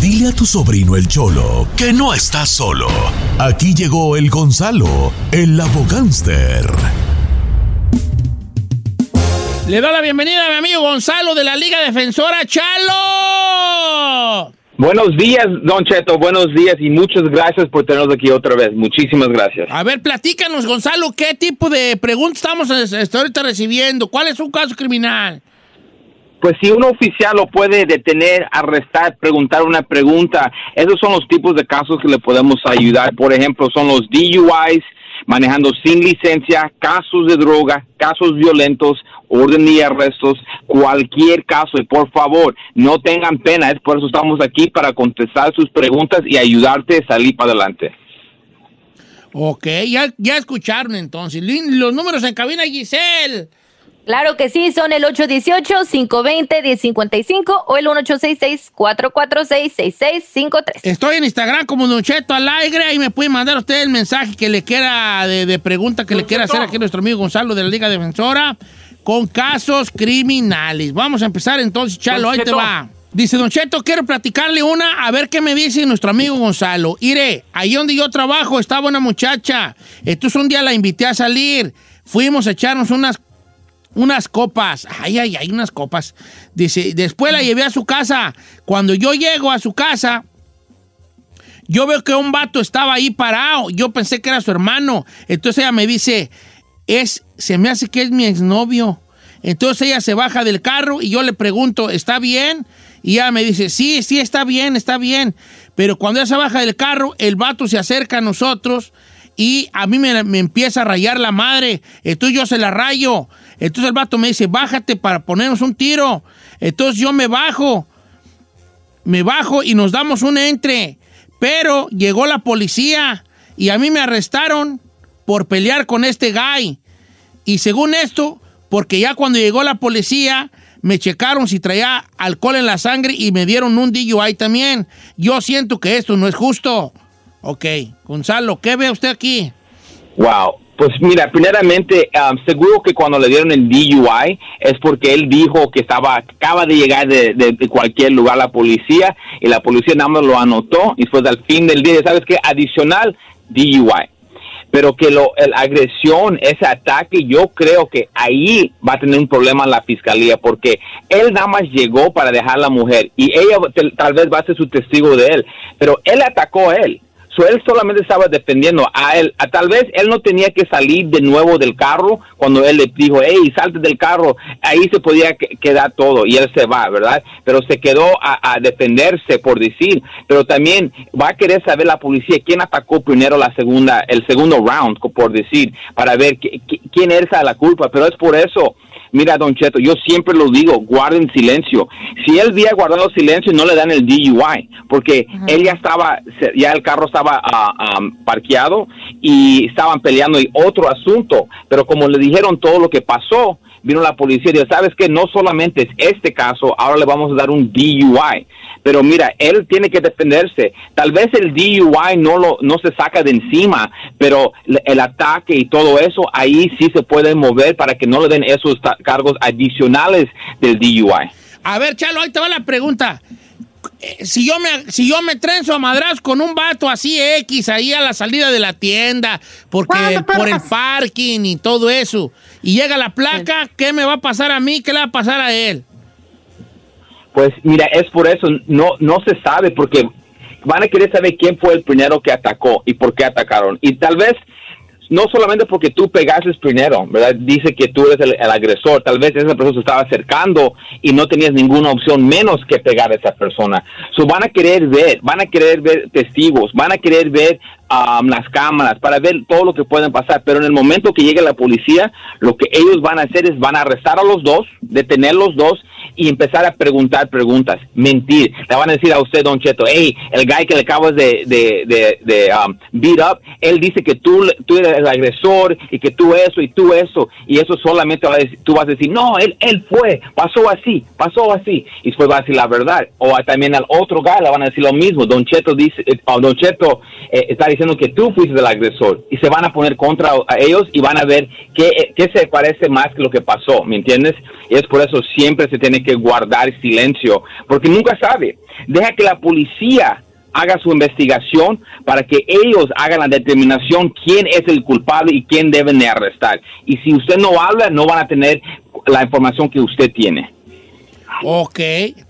Dile a tu sobrino el Cholo que no está solo. Aquí llegó el Gonzalo, el abogánster. Le doy la bienvenida a mi amigo Gonzalo de la Liga Defensora Chalo. Buenos días, Don Cheto, buenos días y muchas gracias por tenernos aquí otra vez. Muchísimas gracias. A ver, platícanos, Gonzalo, ¿qué tipo de preguntas estamos este, ahorita recibiendo? ¿Cuál es un caso criminal? Pues si un oficial lo puede detener, arrestar, preguntar una pregunta, esos son los tipos de casos que le podemos ayudar. Por ejemplo, son los DUIs, manejando sin licencia, casos de droga, casos violentos, orden y arrestos, cualquier caso. Y por favor, no tengan pena, es por eso estamos aquí para contestar sus preguntas y ayudarte a salir para adelante. Ok, ya, ya escucharon entonces. Los números en cabina, Giselle. Claro que sí, son el 818-520-1055 o el 1866-446-6653. Estoy en Instagram como Don Cheto Alegre y me puede mandar usted el mensaje que le quiera de, pregunta que le quiera hacer aquí a nuestro amigo Gonzalo de la Liga Defensora con casos criminales. Vamos a empezar entonces, Chalo, ahí te va. Dice Don Cheto, quiero platicarle una, a ver qué me dice nuestro amigo Gonzalo. Iré, ahí donde yo trabajo estaba una muchacha. Entonces un día la invité a salir. Fuimos a echarnos unas unas copas. Ay, ay, ay, unas copas. Dice, después la llevé a su casa. Cuando yo llego a su casa, yo veo que un vato estaba ahí parado. Yo pensé que era su hermano. Entonces ella me dice, es, se me hace que es mi exnovio. Entonces ella se baja del carro y yo le pregunto, ¿está bien? Y ella me dice, sí, sí, está bien, está bien. Pero cuando ella se baja del carro, el vato se acerca a nosotros y a mí me, me empieza a rayar la madre. Entonces yo se la rayo. Entonces el vato me dice, bájate para ponernos un tiro. Entonces yo me bajo, me bajo y nos damos un entre. Pero llegó la policía y a mí me arrestaron por pelear con este guy. Y según esto, porque ya cuando llegó la policía, me checaron si traía alcohol en la sangre y me dieron un DUI también. Yo siento que esto no es justo. Ok, Gonzalo, ¿qué ve usted aquí? Wow, pues mira, primeramente, um, seguro que cuando le dieron el DUI es porque él dijo que estaba, acaba de llegar de, cualquier lugar la policía y la policía nada más lo anotó y fue al fin del día, ¿sabes qué? Adicional DUI. Pero que lo, la agresión, ese ataque, yo creo que ahí va a tener un problema la fiscalía porque él nada más llegó para dejar a la mujer y ella tal vez va a ser su testigo de él, pero él atacó a él él solamente estaba defendiendo a él. A, tal vez él no tenía que salir de nuevo del carro cuando él le dijo, hey, salte del carro. Ahí se podía quedar todo y él se va, ¿verdad? Pero se quedó a, defenderse, por decir. Pero también va a querer saber la policía quién atacó primero la segunda, el segundo round, por decir, para ver quién es la culpa. Pero es por eso Mira, Don Cheto, yo siempre lo digo, guarden silencio. Si él había guardado silencio, no le dan el DUI, porque él ya estaba, ya el carro estaba uh, parqueado y estaban peleando y otro asunto, pero como le dijeron todo lo que pasó, vino la policía y dijo, ¿sabes qué? No solamente es este caso, ahora le vamos a dar un DUI. Pero mira, él tiene que defenderse. Tal vez el DUI no lo no se saca de encima, pero el ataque y todo eso ahí sí se puede mover para que no le den esos cargos adicionales del DUI. A ver, Chalo, ahí te va la pregunta. Si yo me si yo me trenzo a madras con un vato así X ahí a la salida de la tienda, porque por el parking y todo eso, y llega la placa, ¿qué me va a pasar a mí? ¿Qué le va a pasar a él? Pues mira, es por eso, no, no se sabe, porque van a querer saber quién fue el primero que atacó y por qué atacaron. Y tal vez no solamente porque tú pegaste primero, ¿verdad? Dice que tú eres el, agresor, tal vez esa persona se estaba acercando y no tenías ninguna opción menos que pegar a esa persona. So van a querer ver, van a querer ver testigos, van a querer ver um, las cámaras para ver todo lo que pueden pasar, pero en el momento que llegue la policía, lo que ellos van a hacer es van a arrestar a los dos, detener los dos y empezar a preguntar preguntas, mentir. Le van a decir a usted, Don Cheto, hey, el guy que le acabas de, de, de, de, um, beat up, él dice que tú, tú eres el agresor y que tú eso y tú eso, y eso solamente va a decir- tú vas a decir, no, él, él fue, pasó así, pasó así, y después va a decir la verdad. O también al otro guy le van a decir lo mismo, Don Cheto dice, oh, Don Cheto eh, está diciendo que tú fuiste el agresor, y se van a poner contra a ellos y van a ver qué, eh, qué se parece más que lo que pasó, ¿me entiendes? Y es por eso siempre se tiene que guardar silencio, porque nunca sabe. Deja que la policía haga su investigación para que ellos hagan la determinación quién es el culpable y quién deben de arrestar. Y si usted no habla, no van a tener la información que usted tiene. Ok,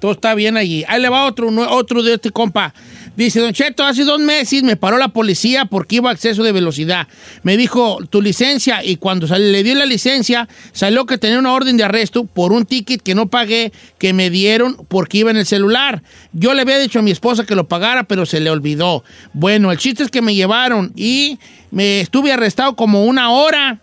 todo está bien allí. Ahí le va otro, otro de este compa. Dice, Don Cheto, hace dos meses me paró la policía porque iba a exceso de velocidad. Me dijo, tu licencia, y cuando le dio la licencia, salió que tenía una orden de arresto por un ticket que no pagué, que me dieron porque iba en el celular. Yo le había dicho a mi esposa que lo pagara, pero se le olvidó. Bueno, el chiste es que me llevaron y me estuve arrestado como una hora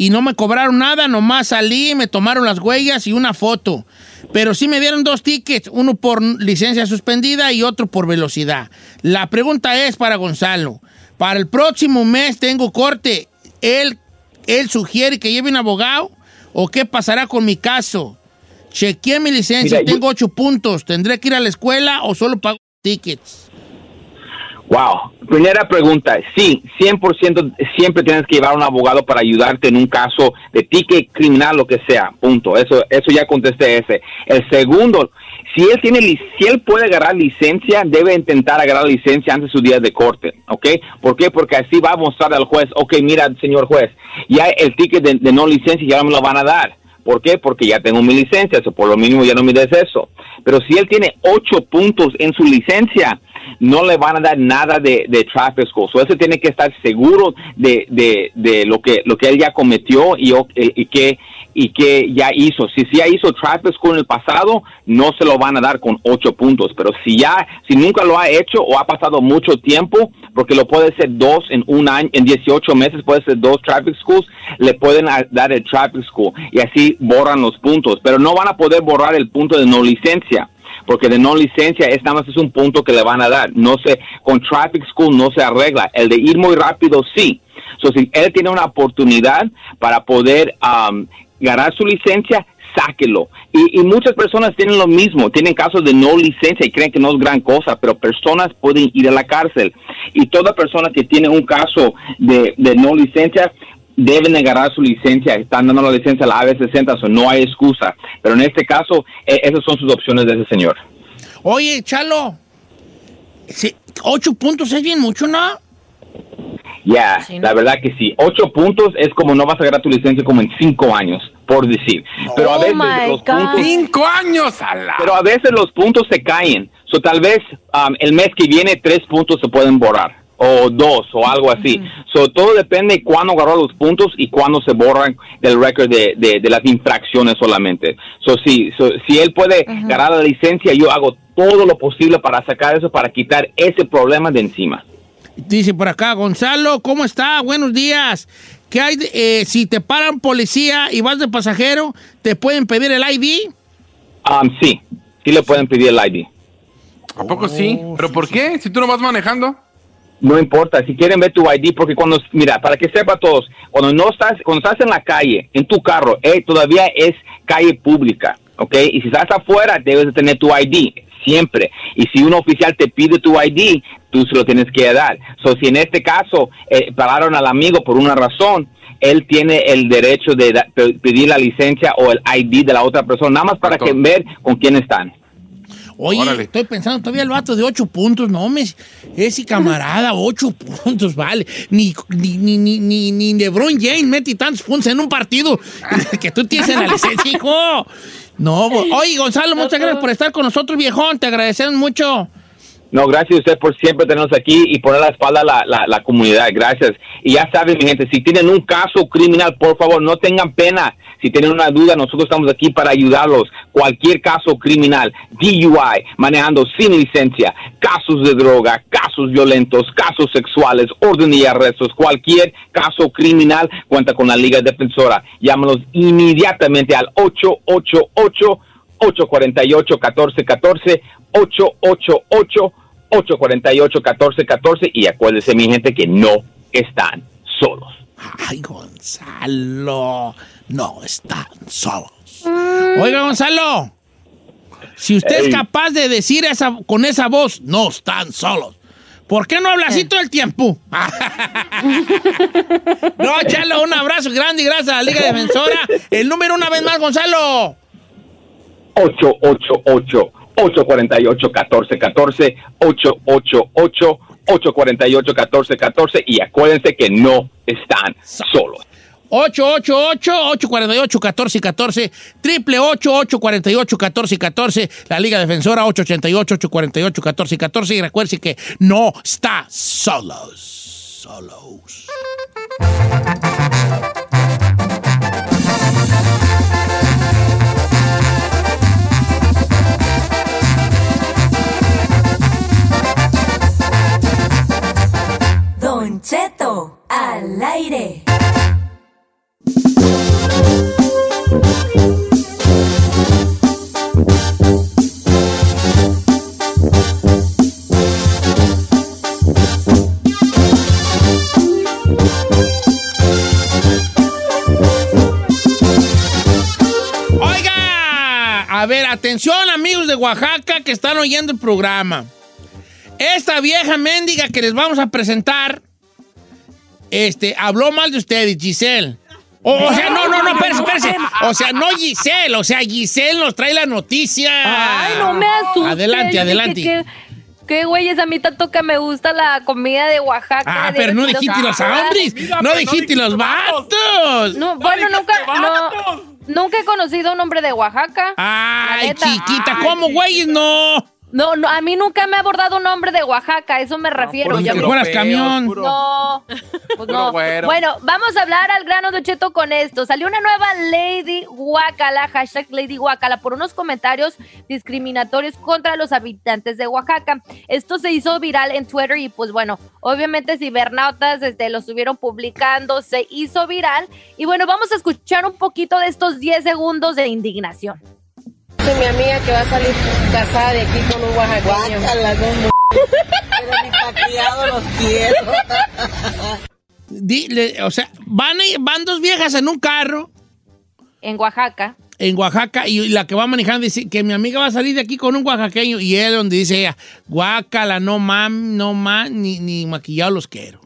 y no me cobraron nada, nomás salí, me tomaron las huellas y una foto. Pero sí me dieron dos tickets, uno por licencia suspendida y otro por velocidad. La pregunta es para Gonzalo. Para el próximo mes tengo corte. ¿Él, él sugiere que lleve un abogado o qué pasará con mi caso? Chequeé mi licencia, Mira, yo- tengo ocho puntos. ¿Tendré que ir a la escuela o solo pago tickets? Wow. Primera pregunta. Sí, 100% siempre tienes que llevar a un abogado para ayudarte en un caso de ticket criminal, lo que sea. Punto. Eso, eso ya contesté ese. El segundo, si él tiene, si él puede agarrar licencia, debe intentar agarrar licencia antes de sus días de corte. ¿Ok? ¿Por qué? Porque así va a mostrar al juez, ok, mira, señor juez, ya el ticket de, de no licencia ya me lo van a dar. ¿Por qué? Porque ya tengo mi licencia, eso por lo mínimo ya no me des eso. Pero si él tiene ocho puntos en su licencia, no le van a dar nada de, traffic school. So, ese tiene que estar seguro de, de, lo que lo que él ya cometió y, que y que ya hizo. Si si ya hizo traffic school en el pasado, no se lo van a dar con ocho puntos. Pero si ya, si nunca lo ha hecho o ha pasado mucho tiempo, porque lo puede ser dos en un año, en 18 meses puede ser dos traffic schools, le pueden dar el traffic school y así borran los puntos. Pero no van a poder borrar el punto de no licencia porque de no licencia es nada más es un punto que le van a dar. No se, con traffic school no se arregla. El de ir muy rápido sí. So, si él tiene una oportunidad para poder um, ganar su licencia, sáquelo. Y, y muchas personas tienen lo mismo, tienen casos de no licencia y creen que no es gran cosa, pero personas pueden ir a la cárcel. Y toda persona que tiene un caso de, de no licencia deben de ganar su licencia, están dando la licencia a la AB60, so no hay excusa. Pero en este caso, eh, esas son sus opciones de ese señor. Oye, Chalo, ocho puntos es bien mucho, ¿no? Ya, Sí, ¿no? la verdad que sí. Ocho puntos es como no vas a ganar tu licencia como en cinco años, por decir. Pero a Oh veces my los God. puntos, ¡Cinco años pero a veces los puntos se caen. So, tal vez um, el mes que viene tres puntos se pueden borrar o dos o algo así. So, todo depende de cuándo agarró los puntos y cuándo se borran del récord de, de, de las infracciones solamente. So, sí, so, si él puede ganar la licencia, yo hago todo lo posible para sacar eso, para quitar ese problema de encima. Dice por acá, Gonzalo, ¿cómo está? Buenos días. ¿Qué hay? de- eh, si te paran policía y vas de pasajero, ¿te pueden pedir el ID? Um, sí, sí le pueden pedir el ID. ¿A poco sí? ¿Pero por qué? Si tú no vas manejando. No importa, si quieren ver tu ID, porque cuando, mira, para que sepa todos, cuando no estás, cuando estás en la calle, en tu carro, eh, todavía es calle pública, ¿ok? Y si estás afuera, debes de tener tu ID, siempre. Y si un oficial te pide tu ID, tú se lo tienes que dar. So, si en este caso eh, pararon al amigo por una razón, él tiene el derecho de pedir la licencia o el ID de la otra persona, nada más para que ver con quién están. Oye, Órale. estoy pensando todavía el vato de ocho puntos, no me ese camarada, ocho puntos, vale. Ni, ni, ni, ni, ni, ni LeBron James mete tantos puntos en un partido que tú tienes en la licencia, hijo. No, oye, Gonzalo, muchas gracias por estar con nosotros, viejón. Te agradecemos mucho. No, gracias a usted por siempre tenernos aquí y poner la espalda la, la, comunidad. Gracias. Y ya saben, mi gente, si tienen un caso criminal, por favor, no tengan pena. Si tienen una duda, nosotros estamos aquí para ayudarlos. Cualquier caso criminal, DUI, manejando sin licencia, casos de droga, casos violentos, casos sexuales, orden y arrestos, cualquier caso criminal, cuenta con la Liga Defensora. Llámanos inmediatamente al 888 848-1414, 888-848-1414 y acuérdense mi gente que no están solos. Ay, Gonzalo, no están solos. Oiga, Gonzalo, si usted es capaz de decir esa, con esa voz, no están solos. ¿Por qué no habla así todo el tiempo? no, Chalo, un abrazo grande y gracias a la Liga Defensora. El número una vez más, Gonzalo. 888-848-1414, 888-848-1414 y acuérdense que no están solos. 888-848-1414, triple 848-1414, la Liga Defensora 888-848-1414 y recuerde que no está solos. Solos. Oaxaca que están oyendo el programa. Esta vieja mendiga que les vamos a presentar, este, habló mal de ustedes, Giselle. O, o sea, no, no, no, espérese, espérese. O sea, no Giselle, o sea, Giselle nos trae la noticia. Ay, no me asustes. Adelante, adelante. que- Qué güeyes, a mí tanto que me gusta la comida de Oaxaca. Ah, de pero no dijiste los hombres, no dijiste los vatos. No, bueno, nunca, no, nunca he conocido a un hombre de Oaxaca. Ay, chiquita, ¿cómo, güeyes? No. No, no, a mí nunca me ha abordado un hombre de Oaxaca, a eso me refiero. Fueras camión. No, pues no. güero. Bueno, vamos a hablar al grano de Cheto con esto. Salió una nueva Lady Guacala, hashtag Lady Guacala, por unos comentarios discriminatorios contra los habitantes de Oaxaca. Esto se hizo viral en Twitter y pues bueno, obviamente cibernautas este, lo estuvieron publicando, se hizo viral. Y bueno, vamos a escuchar un poquito de estos 10 segundos de indignación. Dice mi amiga que va a salir casada de aquí con un oaxaqueño. Pero ni pa' criado los quiero. Dile, o sea, van, van dos viejas en un carro En Oaxaca. en Oaxaca y la que va manejando dice que mi amiga va a salir de aquí con un oaxaqueño y él donde dice ella, guácala, no mam, no mam, ni, ni maquillado los quiero.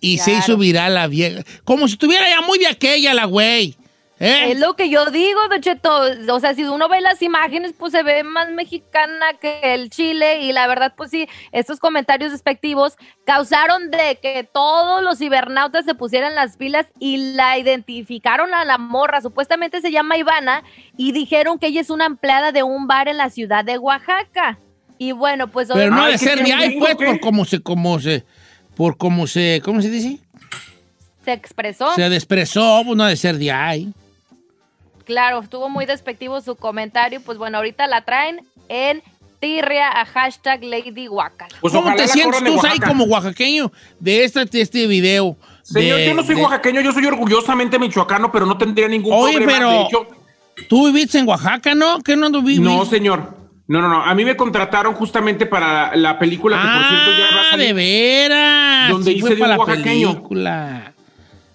Y se hizo viral la vieja. Como si estuviera ya muy de aquella la güey. ¿Eh? Es lo que yo digo, Don Cheto. O sea, si uno ve las imágenes, pues se ve más mexicana que el Chile. Y la verdad, pues sí, estos comentarios despectivos causaron de que todos los cibernautas se pusieran las pilas y la identificaron a la morra. Supuestamente se llama Ivana y dijeron que ella es una empleada de un bar en la ciudad de Oaxaca. Y bueno, pues Pero no Ay, de ¿qué ser de tiene ahí, pues, por cómo se, cómo se, por cómo se, ¿cómo se dice? se expresó. Se expresó, pues no de ser de ahí. Claro, estuvo muy despectivo su comentario. Pues bueno, ahorita la traen en tirria a hashtag Lady. Pues ¿Cómo te sientes tú ahí como oaxaqueño de este, de este video? Señor, de- yo no soy de- oaxaqueño, yo soy orgullosamente michoacano, pero no tendría ningún Oye, problema. pero De hecho, tú viviste en Oaxaca, ¿no? ¿Qué no ando viviendo? no, señor. No, no, no. A mí me contrataron justamente para la película que, por cierto, ya va a Ah, salir. de veras. Donde Sí hice fue de para un la oaxaqueño. película.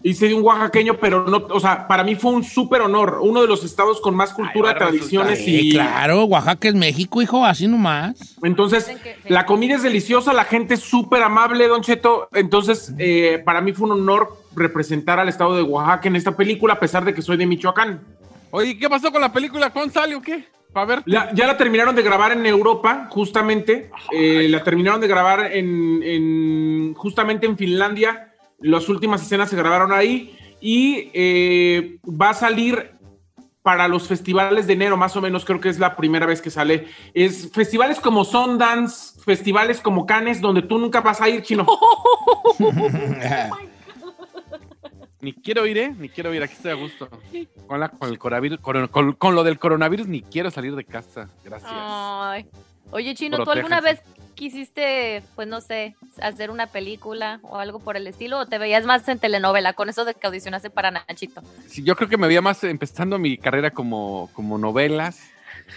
Hice de un oaxaqueño, pero no, o sea, para mí fue un súper honor. Uno de los estados con más cultura, Ay, a tradiciones y. claro, Oaxaca es México, hijo, así nomás. Entonces, la comida es deliciosa, la gente es súper amable, Don Cheto. Entonces, eh, para mí fue un honor representar al estado de Oaxaca en esta película, a pesar de que soy de Michoacán. Oye, ¿qué pasó con la película? ¿Cuándo sale o qué? Para ver. La- ya la terminaron de grabar en Europa, justamente. Eh, la terminaron de grabar en, en- justamente en Finlandia. Las últimas escenas se grabaron ahí. Y eh, va a salir para los festivales de enero, más o menos creo que es la primera vez que sale. Es festivales como Sundance, festivales como Cannes, donde tú nunca vas a ir, chino. Ni quiero ir, ¿eh? Ni quiero ir, aquí estoy a gusto. Con, la, con el coronavirus, con, con- con lo del coronavirus ni quiero salir de casa. Gracias. Ay. Oye, Chino, ¿tú alguna vez. Quisiste, pues no sé, hacer una película o algo por el estilo? ¿O te veías más en telenovela con eso de que audicionaste para Nachito? Sí, yo creo que me veía más empezando mi carrera como, como novelas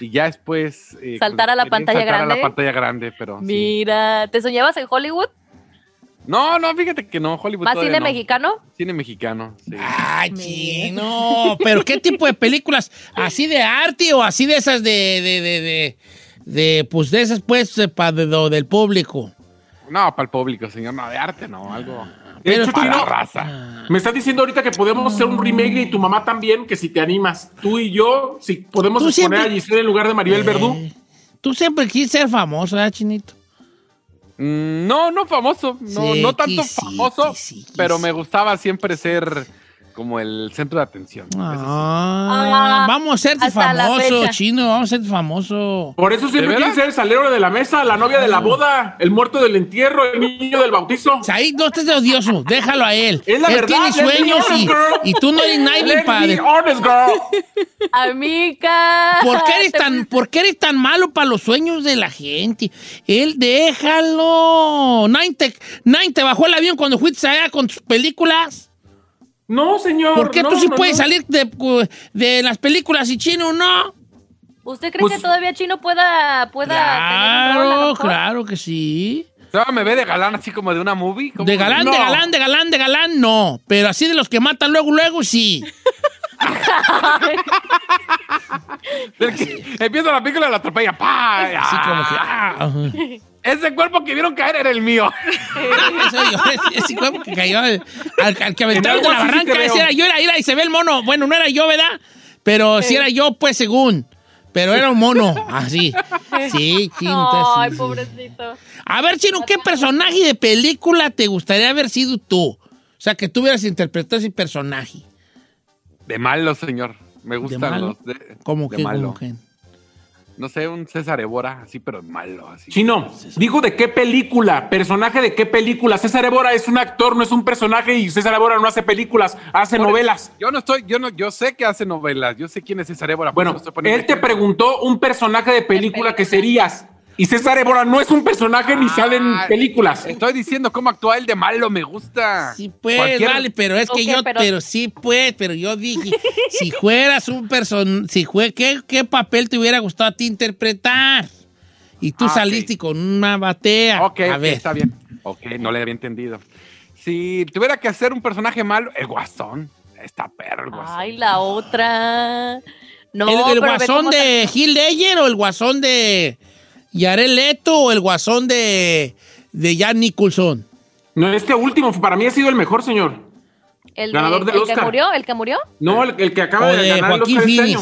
y ya después... eh, ¿Saltar a la pantalla saltar a grande? la pantalla grande, pero... sí. Mira, ¿te soñabas en Hollywood? No, no, fíjate que no, Hollywood ¿Más cine no. mexicano? Cine mexicano, sí. Ay, chino. ¿Pero qué tipo de películas? ¿Así de arte o así de esas de, de, de, de, de, pues de esas, pues, de pa- de del público? No, para el público, señor, no, de arte, no, algo... De hecho, para la raza. me estás diciendo ahorita que podemos hacer un remake y tu mamá también, que si te animas, tú y yo, si podemos Tú exponer siempre- a Giselle en lugar de Maribel Verdú. Eh, Tú siempre quisiste ser famoso, ¿verdad, chinito? Mm, No, no famoso, no, Sí, no tanto sí, famoso, sí, pero me gustaba siempre ser como el centro de atención. Ah, vamos a la famoso, chino, vamos a hacerte famoso. Por eso siempre ¿De quieren veras? ser el salero de la mesa, la novia de la boda, el muerto del entierro, el niño del bautizo. Ahí no estés odioso, déjalo a él. Es la él verdad, tiene sueños y, honest, girl. y tú no eres nadie be honest, girl. Amiga. ¿Por qué, eres tan, ¿Por qué eres tan malo para los sueños de la gente? Él, déjalo. Nine te, Nine te bajó el avión cuando fuiste allá con tus películas. No, señor. ¿Por qué no, tú sí no, puedes no. salir de, de las películas y chino no? ¿Usted cree Pues- que todavía Chino pueda, pueda tener un Claro, mejor? claro que sí. Todavía me ve de galán así como de una movie. De galán, No. de galán, de galán, de galán, no. Pero así de los que matan luego, luego, sí. Del que empieza la película y la atropella. ¡pah! Así como que... ¡Ah! Ese cuerpo que vieron caer era el mío. Ese, cuerpo que cayó al, al- al que aventaron de la así sí barranca, ese era yo, era, era, y se ve el mono. Bueno, no era yo, ¿verdad? Pero sí era yo, pues, según. Pero era un mono, así. Sí, chinta, Ay, sí, pobrecito. A ver, Chino, ¿qué personaje de película te gustaría haber sido tú? O sea, que tú hubieras interpretado ese personaje. De malo, señor. Me gustan malo? los de, ¿Cómo de que? malo. cómo que? No sé, un César Évora, así, pero malo, así. Chino, digo de qué película, personaje de qué película. César Évora es un actor, no es un personaje y César Évora no hace películas, hace Por- novelas. Yo no estoy, yo no, yo sé que hace novelas, yo sé quién es César Évora. Bueno, estoy él te preguntó un personaje de película que serías. Y César Évora no es un personaje ni sale en Ah, películas. Estoy diciendo cómo actúa él de malo, me gusta. Sí, pues, Cualquier- vale, pero es que yo, pero... pero- sí, pues, pero yo dije, si fueras un person, si fue, ¿qué, ¿qué papel te hubiera gustado a ti interpretar? Y tú Ah, saliste con una batea. Ok, a ok, ver. está bien. Ok, no le había entendido. Si tuviera que hacer un personaje malo, el guasón. Está perro el guasón. Ay, la otra. No, ¿El, el guasón de Gil Ledger o el guasón de Yarel Leto o el guasón de, de Jan Nicholson? No, este último para mí ha sido el mejor, señor. El, de- ganador del el que Oscar. murió, el que murió. No, el, el que acaba O de, de ganar el Joaquín Oscar este año.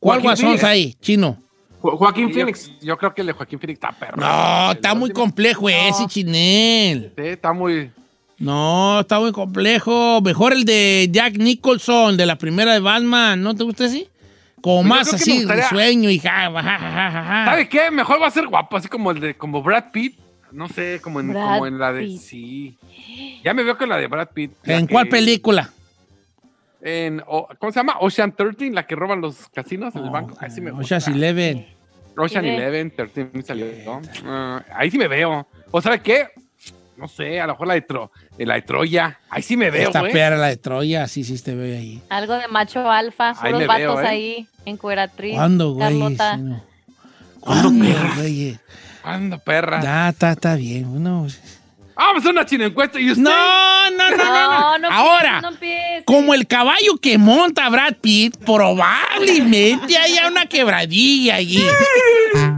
¿Cuál Joaquín guasón Phoenix. es ahí, chino? Jo- Joaquín Phoenix. Yo, creo que el de Joaquín Phoenix está perro. No, El está muy último. complejo ese, chinel. Sí, está muy. No, está muy complejo. Mejor el de Jack Nicholson, de la primera de Batman. ¿No te gusta así? Como Pues yo más así, sueño y ja, ja, ja, ja. ¿Sabe qué? Mejor va a ser guapo, así como el de como Brad Pitt. No sé, como en, como en la de. Pitt. Sí. Ya me veo con la de Brad Pitt. ¿En que- cuál película? En, ¿Cómo se llama? Ocean 13, la que roban los casinos en el banco. Ahí sí me gusta. Ocean's Eleven. Ocean Sí. 11, 13 me salió. ¿no? Ah, ahí sí me veo. ¿O sabe qué? No sé, a lo mejor la de, Tro- eh, la de Troya. Ahí sí me veo, Esta güey. perra, la de Troya, sí, sí te veo ahí. Algo de macho alfa. Ahí Puros me vatos veo, ¿eh? ahí. Encueratriz. ¿Cuándo, güey? Carlota. Sí, no. ¿Cuándo, güey? Anda, perra. Ya, está, está bien. Bueno, Vamos a una china encuesta y usted. no, no, no, no. No, no Ahora, no como el caballo que monta Brad Pitt, probablemente haya una quebradilla allí.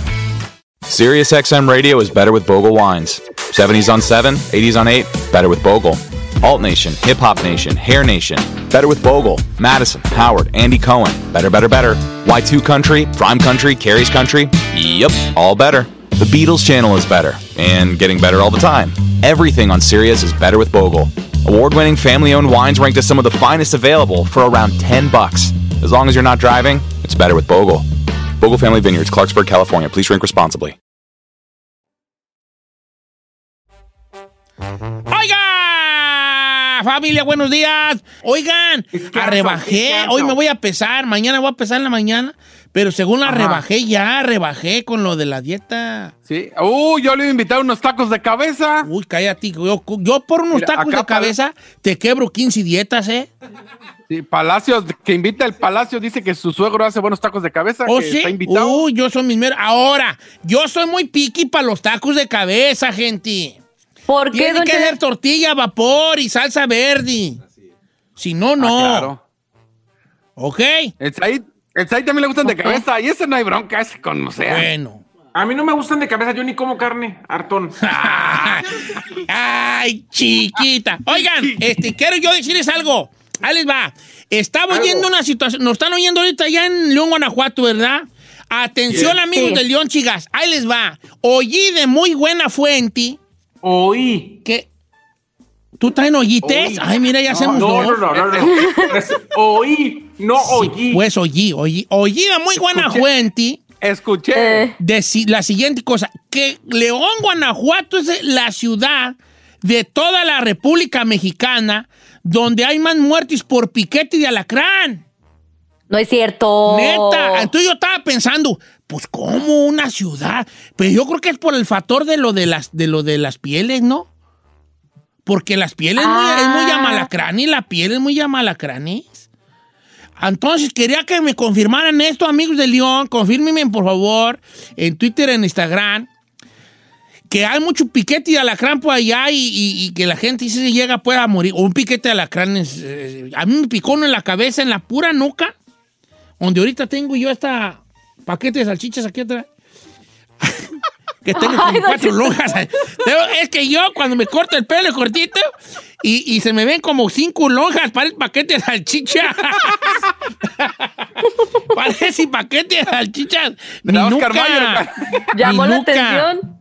SiriusXM Radio is better with Bogle wines. 70s on 7, 80s on 8, better with Bogle. Alt Nation, Hip Hop Nation, Hair Nation, better with Bogle. Madison, Howard, Andy Cohen, better, better, better. Y2 Country, Prime Country, Carrie's Country, yep, all better. The Beatles channel is better, and getting better all the time. Everything on Sirius is better with Bogle. Award-winning family-owned wines ranked as some of the finest available for around 10 bucks. As long as you're not driving, it's better with Bogle. Bogle Family Vineyards, Clarksburg, California. Please drink responsibly. ¡Oiga! Familia, buenos días. Oigan, rebajé. Hoy me voy a pesar. Mañana voy a pesar en la mañana. Pero según la Ajá. rebajé ya, rebajé con lo de la dieta. Sí. Uh, yo le iba a invitar unos tacos de cabeza. Uy, cállate. Yo, yo por unos Mira, tacos de cabeza te quebro 15 dietas, ¿eh? Sí, Palacios, que invita el Palacio, dice que su suegro hace buenos tacos de cabeza. ¿Oh, que sí? está invitado. Yo soy mis meros. Ahora, yo soy muy piqui para los tacos de cabeza, gente. ¿Por qué, Tiene don que Cheto? ser tortilla, vapor y salsa verde. Si no, no. Ah, claro. ¿Ok? El Said, el Said también le gustan de cabeza. Y ese no hay bronca, ese con, o sea. Bueno. A mí no me gustan de cabeza, yo ni como carne, hartón. Ay, chiquita. Oigan, este, quiero yo decirles algo. Ahí les va. Estaba oyendo una situación. Nos están oyendo ahorita ya en León, Guanajuato, ¿verdad? Atención, amigos Sí. de León, chicas. Ahí les va. Oí de muy buena fuente. Oí. Que. ¿Tú traen oyites? Oí. Ay, mira, ya hacemos no, dos. no, no, no, no. Es- Oí, no oí. Pues oí, oí. Oí de muy buena Escuché. fuente. Escuché. de si- la siguiente cosa, que León, Guanajuato es la ciudad de toda la República Mexicana donde hay más muertes por piquete de alacrán. No es cierto. Neta. Entonces yo estaba pensando, pues ¿cómo una ciudad? Pero yo creo que es por el factor de lo de las, de lo de las pieles, ¿no? Porque las pieles muy- es muy Ah. llamalacrán y la piel es muy llamalacranes. Entonces quería que me confirmaran esto, amigos de León. Confírmenme, por favor, en Twitter, en Instagram, que hay mucho piquete de alacrán por allá y, y- y que la gente si se llega pueda morir. O un piquete de alacrán. es, eh, a mí me picó uno en la cabeza, en la pura nuca, donde ahorita tengo yo esta paquete de salchichas aquí atrás. que tengo como Ay, cuatro lonjas. Es que yo cuando me corto el pelo cortito y, y se me ven como cinco lonjas, parece paquete de salchicha. parece paquete de salchichas. Nuca. Mayer. Llamó mi la nuca. atención.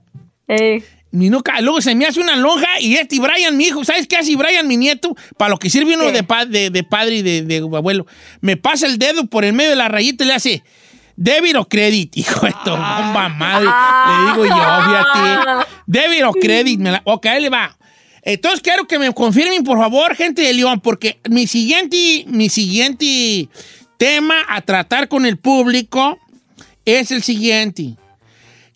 Luego se me hace una lonja y este y Brian, mi hijo, ¿sabes qué hace Brian, mi nieto? Para lo que sirve uno de, pa- de, de padre y de, de abuelo. Me pasa el dedo por el medio de la rayita y le hace débit o credit. Hijo de tu bomba madre. Le digo yo, fíjate. Débit o credit. Me la- ok, ahí le va. Entonces quiero que me confirmen, por favor, gente de León, porque mi siguiente, mi siguiente tema a tratar con el público es el siguiente.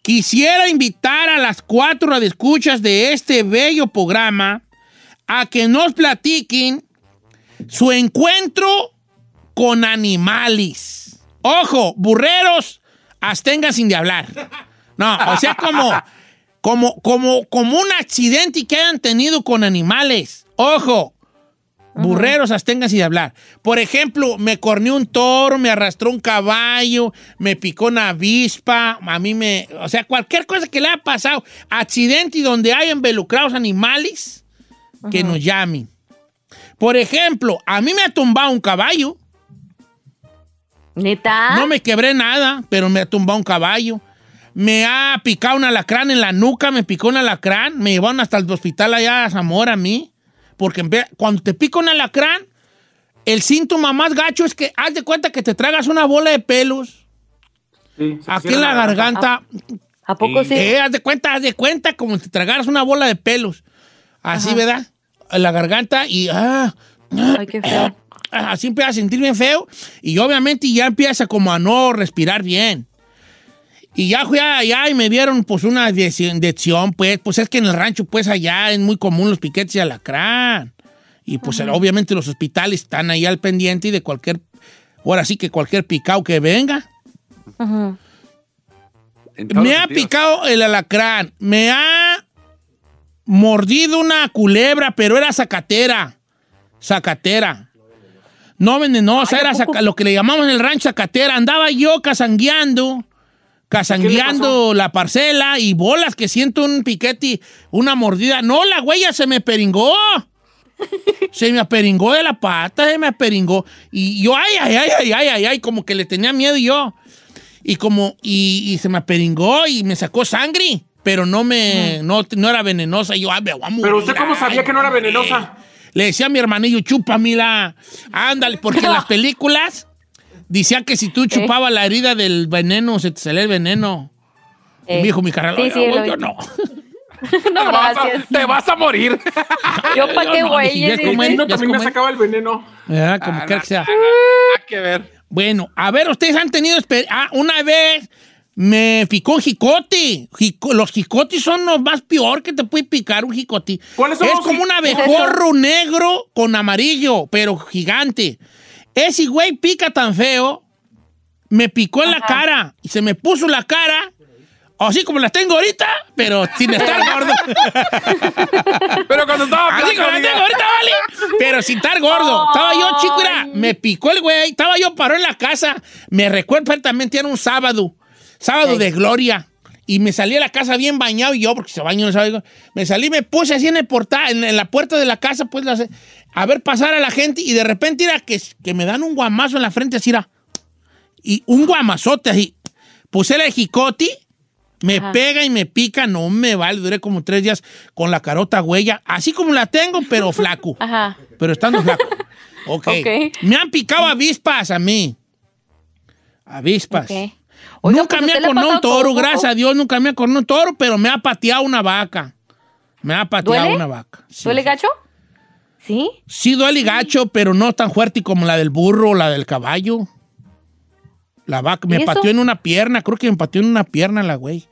Quisiera invitar a las cuatro radioescuchas de este bello programa a que nos platiquen su encuentro con animales. Ojo, burreros, abstengan sin de hablar. No, o sea, como, como, como, como un accidente que hayan tenido con animales. Ojo, burreros, absténganse de hablar. Por ejemplo, me corneó un toro, me arrastró un caballo, me picó una avispa, a mí me... O sea, cualquier cosa que le haya pasado, accidente y donde hay involucrados animales, que nos llamen. Por ejemplo, a mí me ha tumbado un caballo. ¿Neta? No me quebré nada, pero me ha tumbado un caballo. Me ha picado un alacrán en la nuca, me picó un alacrán, me llevaron hasta el hospital allá a Zamora a mí. Porque en vez- cuando te pica un alacrán, el síntoma más gacho es que haz de cuenta que te tragas una bola de pelos. Aquí en la garganta. ¿A poco sí? Eh, haz de cuenta, haz de cuenta como si te tragaras una bola de pelos. Así, Ajá. ¿verdad? En la garganta y... Ah, Ay, qué feo. Así empieza a sentir bien feo y obviamente ya empieza como a no respirar bien. Y ya fui allá y me dieron pues una inyección, pues, pues es que en el rancho pues allá es muy común los piquetes de alacrán. Y pues obviamente los hospitales están ahí al pendiente y de cualquier, ahora sí que cualquier picado que venga. Me ha picado el alacrán, me ha mordido una culebra, pero era zacatera. Zacatera. No venenosa, era saca- lo que le llamamos en el rancho zacatera. Andaba yo casangueando, casangueando la parcela y bolas que siento un piquete, una mordida. No, la huella se me peringó. Se me aperingó de la pata, se me aperingó. Y yo, ay, ay, ay, ay, ay, ay, ay, como que le tenía miedo yo. Y como, y, y se me aperingó y me sacó sangre, pero no me, no, no era venenosa. Y yo, ay, me voy a morir. Pero usted cómo sabía ay, que no era venenosa. Le decía a mi hermanillo, chúpamela. Ándale, porque en las películas decían que si tú chupabas la herida del veneno, se te salía el veneno. Y Eh, me dijo mi carnal, sí, sí, "Oye, lo yo no. No, gracias. Te vas a morir. Yo pa' qué, güey. ya No, ya también me sacaba el veneno. Ah, como Ah, que sea. Nada que ver. Bueno, a ver, ustedes han tenido Ah, una vez me picó un jicote. Jico- los jicotes son los más peor que te puede picar un jicote. ¿Cuáles son Es como un abejorro negro con amarillo, pero gigante. Ese güey pica tan feo, me picó en la cara y se me puso la cara. Así como la tengo ahorita, pero sin estar gordo. Pero cuando estaba Así como flaco, la diga. tengo ahorita, vale. Pero sin estar gordo. Estaba yo, chico, mira, me picó el güey. Estaba yo paró en la casa. Me recuerdo perfectamente, era un sábado. Sábado de gloria. Y me salí a la casa bien bañado y yo, porque se bañó, no sabe. Me salí, me puse así en el portal, en, en la puerta de la casa, pues, la- a ver pasar a la gente. Y de repente, era que, que me dan un guamazo en la frente, así, era. Y un guamazote así. Puse el jicote, me Ajá. pega y me pica, no me vale. Duré como tres días con la carota huella, así como la tengo, pero flaco. Ajá. Pero estando flaco. Ok. Ok. Me han picado avispas a mí. Avispas. Ok. Oiga, nunca pues, me ¿a ha cornado un toro, todo? gracias a Dios, nunca me ha cornado un toro, pero me ha pateado una vaca. Me ha pateado ¿Duele? una vaca. Sí. ¿Duele gacho? ¿Sí? Sí duele gacho, pero no tan fuerte como la del burro o la del caballo. La vaca me pateó en una pierna, creo que me pateó en una pierna la güey.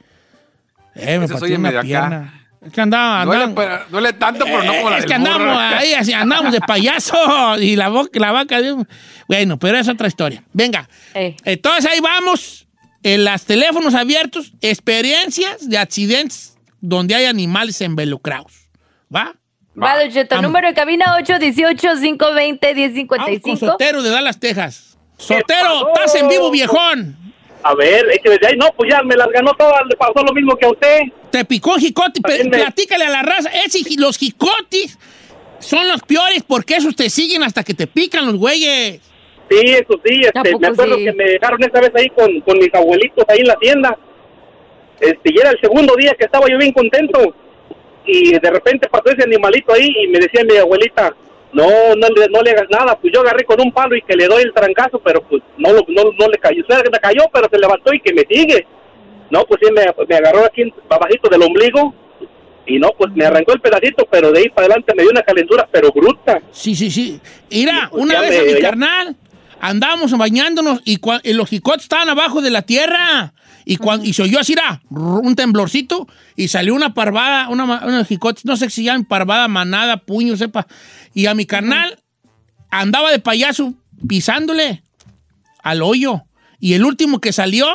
Eh, me pateó en una acá. pierna. Es que andaba, Duele, andaba- pero- duele tanto, pero no como la es del que andamos burro. ahí, así, andamos de payaso y la, boca, la vaca. de- Bueno, pero es otra historia. Venga, Eh. entonces ahí vamos. En los teléfonos abiertos, experiencias de accidentes donde hay animales involucrados. ¿Va? Va, Don Cheto, número de cabina Vamos con 818-520-1055. Sotero de Dallas, Texas. Sotero, estás en vivo, viejón. A ver, es que desde ahí, no, pues ya me las ganó todas, le pasó lo mismo que a usted. Te picó un jicote, me- platícale a la raza. Ji- los jicotes son los peores porque esos te siguen hasta que te pican los güeyes. Sí, eso sí, ¿A este, me acuerdo sí? que me dejaron esa vez ahí con, con mis abuelitos ahí en la tienda. Este, y era el segundo día que estaba yo bien contento. Y de repente pasó ese animalito ahí y me decía mi abuelita, no, no le, no le hagas nada. Pues yo agarré con un palo y que le doy el trancazo, pero pues no, no, no le cayó. Que me cayó, pero se levantó y que me sigue. No, pues sí, me, me agarró aquí abajito del ombligo. Y no, pues me arrancó el pedacito, pero de ahí para adelante me dio una calentura, pero bruta. Sí, sí, sí. Mira, pues una vez a me- mi ya- carnal andábamos bañándonos y, y los jicotes estaban abajo de la tierra. Y, cuando, y se oyó así, era un temblorcito y salió una parvada, una, una jicote, no sé si llaman parvada, manada, puño, sepa. Y a mi carnal andaba de payaso pisándole al hoyo. Y el último que salió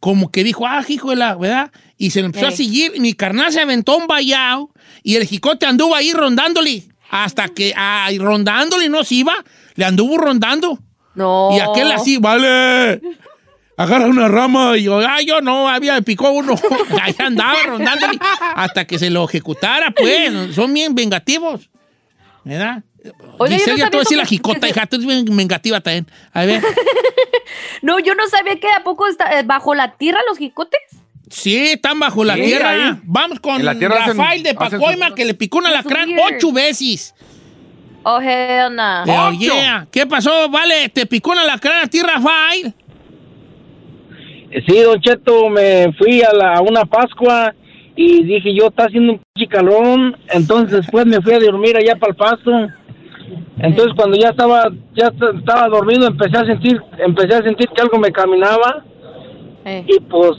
como que dijo, ah, hijo de la, ¿verdad? Y se empezó a seguir. y Mi carnal se aventó un vallado y el jicote anduvo ahí rondándole. Hasta que, ay, rondándole no se iba, le anduvo rondando. No. Y aquel así, vale. Agarra una rama y yo, ah, yo no, había, me picó uno. Ahí andaba rondándole hasta que se lo ejecutara, pues. Son bien vengativos. ¿Verdad? Oye, yo Giselle, no ya te voy a sabía decir la jicota, que hija, tú eres bien vengativa también. A ver. No, yo no sabía que a poco está eh, bajo la tierra los jicotes. Sí, están bajo la Sí, tierra. ahí. Vamos con la tierra hacen- Rafael de Pacoima que le picó un alacrán weird. ocho veces. Oh, hell nah. Oh, yeah. ¿Qué pasó? Vale, te picó un alacrán a ti, Rafael. Sí, Don Cheto, me fui a, la, a una Pascua y dije yo, está haciendo un pinche calorón. Entonces después me fui a dormir allá para el pasto. Entonces cuando ya estaba ya est- estaba dormido empecé a sentir empecé a sentir que algo me caminaba Eh. y pues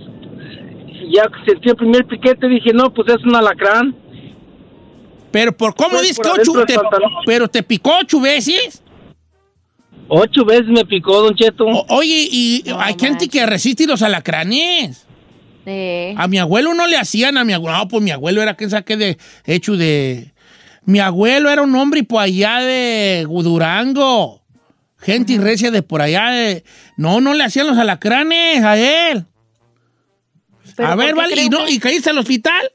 ya sentí el primer piquete dije no pues es un alacrán Pero por cómo Pues, dices por que ocho, te- pero te picó ocho veces. ocho veces me picó Don Cheto O- oye, y hay gente que resiste los alacranes. Eh. A mi abuelo no le hacían, a mi abuelo, no, pues mi abuelo era que saqué de, hecho de, mi abuelo era un hombre por allá de Durango, gente y recia de por allá de, no, no le hacían los alacranes a él. ¿Pero A ver, vale, ¿y, no, que- ¿y caíste al hospital?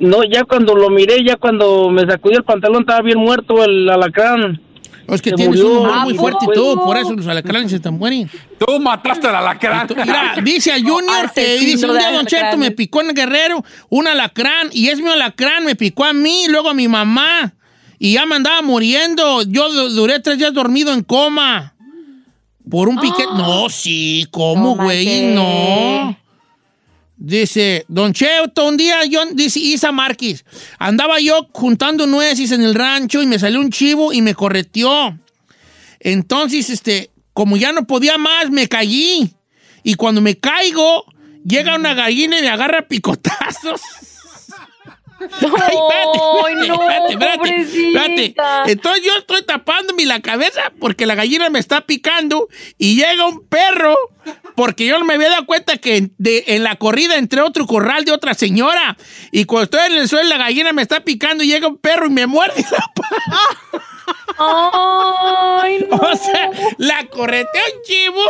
No ya cuando lo miré ya cuando me sacudí el pantalón estaba bien muerto el alacrán Es que Se tienes murió. un humor muy ¿A fuerte y todo, por eso los alacranes se están mueren. Tú mataste al alacrán. Mira, dice a Junior que Asesino dice un día Don Cheto me picó en el guerrero un alacrán y es mi alacrán, me picó a mí, luego a mi mamá y ya me andaba muriendo. Yo du- duré tres días dormido en coma por un piquete. No, sí, ¿cómo, güey? no. Dice, Don Cheto, un día yo, dice Isa Márquez, andaba yo juntando nueces en el rancho y me salió un chivo y me correteó. Entonces, este, como ya no podía más, me caí. Y cuando me caigo, llega una gallina y me agarra a Ay, Ay, no, pobrecita. Entonces yo estoy tapándome la cabeza porque la gallina me está picando y llega un perro porque yo no me había dado cuenta que de- en la corrida entré a otro corral de otra señora y cuando estoy en el suelo la gallina me está picando y llega un perro y me muerde la pata. Ay, no. O sea, la corretea un chivo,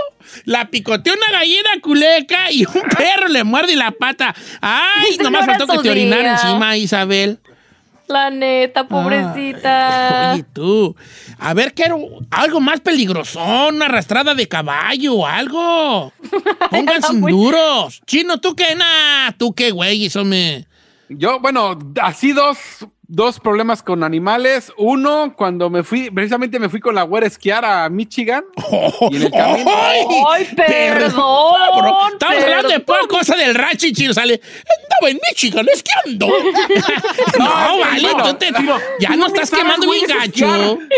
la picotea una gallina culeca y un perro le muerde la pata. Ay, nomás faltó que te orinara encima, Isabel. La neta, pobrecita. Oye, tú. A ver, quiero algo más peligroso, una arrastrada de caballo o algo. Pongan sin duros. Chino, ¿tú qué? Nah, ¿tú qué, güey? Eso me... Yo, bueno, así dos, dos problemas con animales. Uno, cuando me fui, precisamente me fui con la güera a esquiar a Michigan. Y en el camino. Ay, perdón. Bro, Estamos hablando de perdón. pura cosa del rancho y chino sale. Andaba en Michigan esquiando. no, Ay, vale, bueno, tú te- Chino, ya no no estás quemando bien gacho.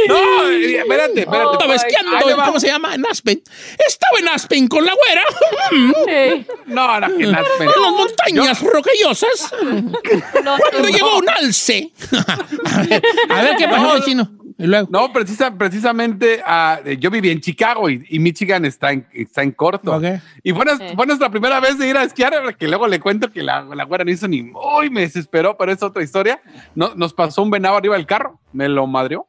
No, eh, espérate, espérate. Estaba esquiando. ¿cómo se llama? En Aspen. Estaba en Aspen con la güera. Sí. No, no, que las- En las montañas rocallosas. No, Cuando no. llegó un alce. a, ver, a ver, ¿qué pasó, No. chino? Y luego. No, precisa, precisamente ah, eh, yo viví en Chicago y, y Michigan está en, está en corto. Y fue, nues- fue nuestra primera vez de ir a esquiar, que luego le cuento que la, la güera no hizo ni muy, me desesperó, pero es otra historia. No, nos pasó un venado arriba del carro, me lo madreó.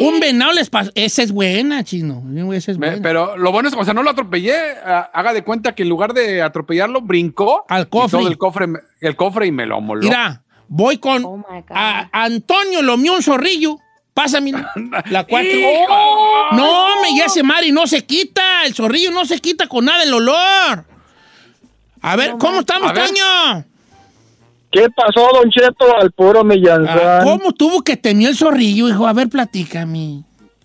Un venado les pasó. Esa es buena, chino. Esa es Me- buena. pero lo bueno es que, o sea, no lo atropellé. ah, haga de cuenta que en lugar de atropellarlo, brincó Al y cofre. todo el cofre, me- el cofre y me lo moló. Mira, voy con Oh my God. a Antonio Lomió un zorrillo. Pásame la cuarta. Oh. No, me ya ese Mari no se quita. El zorrillo no se quita con nada el olor. A ver, ¿cómo estamos. Toño? ¿Qué pasó, Don Cheto, al puro Ah, Millanzán? ¿Cómo tuvo que tener el zorrillo, hijo? A ver, platícame.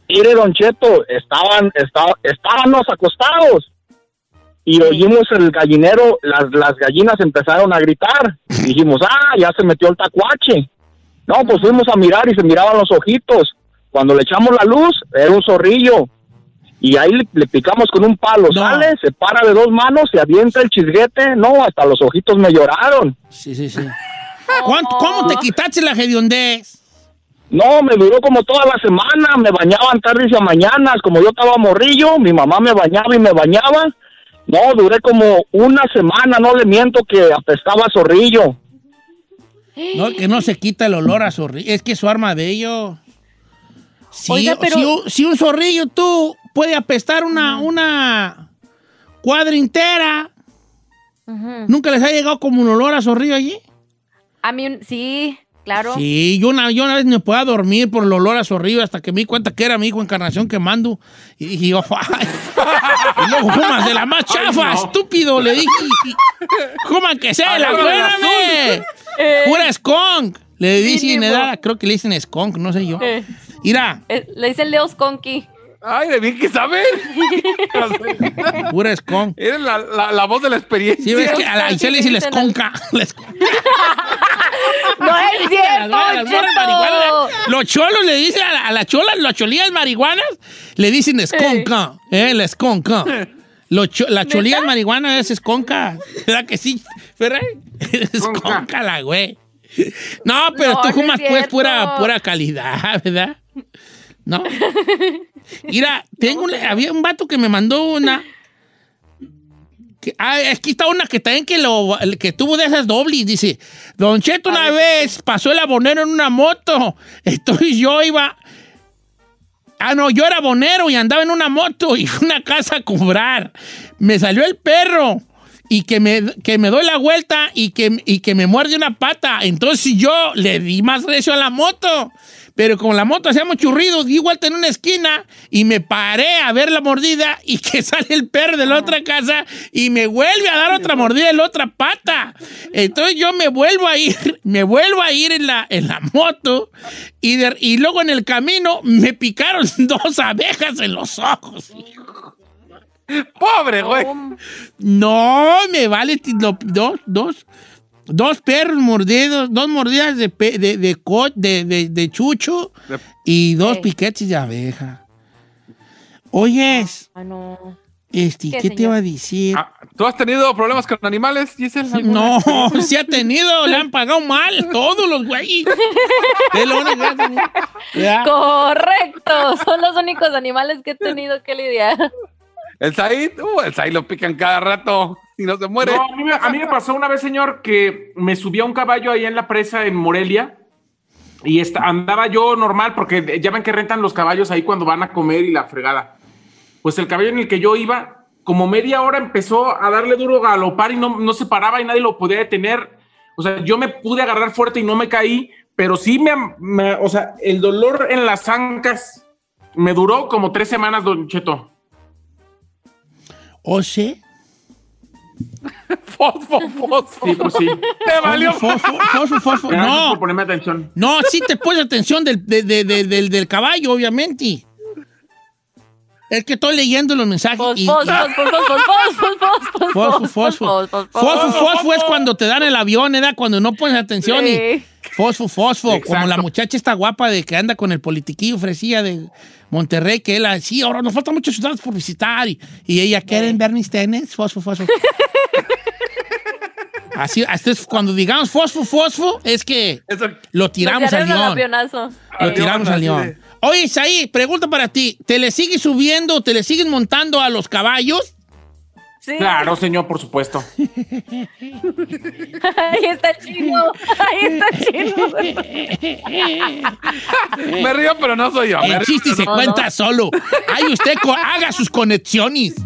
Mire, Don Cheto, estaban, estaba, estábamos acostados y oímos el gallinero, las, las gallinas empezaron a gritar. Dijimos, ah, ya se metió el tacuache. No, pues fuimos a mirar y se miraban los ojitos. Cuando le echamos la luz, era un zorrillo. Y ahí le, le picamos con un palo. No. Sale, se para de dos manos, se avienta el chisguete. No, hasta los ojitos me lloraron. Sí, sí, sí. ¿Cuánto- ¿Cómo te quitaste la hediondez? No, me duró como toda la semana, me bañaban tardes y a mañanas, como yo estaba morrillo, mi mamá me bañaba y me bañaba, No, duré como una semana, no le miento que apestaba a zorrillo. No, que no se quita el olor a zorrillo. Es que su arma de ello. Si, Oiga, pero- si un- si un zorrillo tú puede apestar una, una cuadra entera. ¿Nunca les ha llegado como un olor a zorrillo allí? A mí, un- sí, claro. Sí, yo una, yo una vez me podía dormir por el olor a zorrillo hasta que me di cuenta que era mi hijo Encarnación quemando. Y dije yo, ¡ay! Y luego, de la más chafa, estúpido, le dije. Coman que sea la Agarra buena, el me. Eh. Pura skunk. Le dicen, Mínimo. edad, creo que le dicen skunk, no sé yo. Eh. Mira, Eh, le dicen Leo Skonky. Ay, de bien que saben. pura skunk. Eres la, la, la voz de la experiencia. Sí, ves que a la Isel le dicen la esconca. La esconca. No es cierto, Cheto. Los cholos le dicen a la, a la chola, las cholillas marihuanas, le dicen esconca. Eh, la esconca. Los cho- la cholilla marihuana es esconca. ¿Verdad que sí? ¿Verdad? Esconca la güey. No, pero No, tú no es fumas pues pura, pura calidad, ¿verdad? No. Mira, tengo un- había un vato que me mandó una. que- ah, aquí está una que también que lo que tuvo de esas dobles. Dice: Don Cheto, una vez pasó el abonero en una moto. Entonces yo iba. Ah, no, yo era abonero y andaba en una moto y una casa a cobrar. Me salió el perro y que me, que me doy la vuelta y que, y que me muerde una pata. Entonces yo le di más recio a la moto. Pero como la moto hacía mucho ruido, di vuelta en una esquina y me paré a ver la mordida y que sale el perro de la otra casa y me vuelve a dar otra mordida en la otra pata. Entonces yo me vuelvo a ir, me vuelvo a ir en la, en la moto y, de- y luego en el camino me picaron dos abejas en los ojos. Pobre, güey. No, me vale dos, dos, dos perros mordidos, dos mordidas de, pe- de, de, de, de- de chucho y dos piquetes de abeja. Oyes, Ah, no. este, ¿Qué, ¿qué, te iba a decir? ¿Tú has tenido problemas con animales, Giselle? No, se ha tenido, le han pagado mal todos los güeyes. Es lo único que ha tenido. Ya. Correcto. Son los únicos animales que he tenido que lidiar. El Said, uh, el Said lo pican cada rato y no se muere. No, a, mí me, pasó una vez, señor, que me subí a un caballo ahí en la presa en Morelia y esta- andaba yo normal porque ya ven que rentan los caballos ahí cuando van a comer y la fregada. Pues el caballo en el que yo iba, como media hora empezó a darle duro galopar y no, no se paraba y nadie lo podía detener. O sea, yo me pude agarrar fuerte y no me caí, pero sí me, me- o sea, el dolor en las ancas me duró como tres semanas, don Cheto. ¿O sí? Fosfo, fosfo. Sí, pues sí. Te valió. Fosfo, fosfo, fosfo. No, por ponerme atención. no, sí te pones atención del, de- de- de- del, del caballo, obviamente. Es que estoy leyendo los mensajes y... Fos, fos, fos, fos, fos, fos, fos, Fosfo, fosfo. Fosfo, fosfo es cuando te dan el avión, ¿verdad? Cuando no pones atención y... Fosfo, fosfo. Exacto. Como la muchacha esta guapa de que anda con el politiquillo fresilla de Monterrey, que él, sí, ahora nos faltan muchas ciudades por visitar. Y, y ella, ¿quieren ver mis tenis? Fosfo, fosfo. Así, así es, cuando digamos fosfo, fosfo, es que Eso- lo tiramos al león. Lo tiramos al así león. Oye, Isaí, pregunta para ti. ¿Te le sigues subiendo, te le sigues montando a los caballos? Sí. Claro, señor, por supuesto. Ahí está chino. Ahí está chino. Me río, pero no soy yo. El chiste se no- cuenta solo. Ahí usted haga sus conexiones.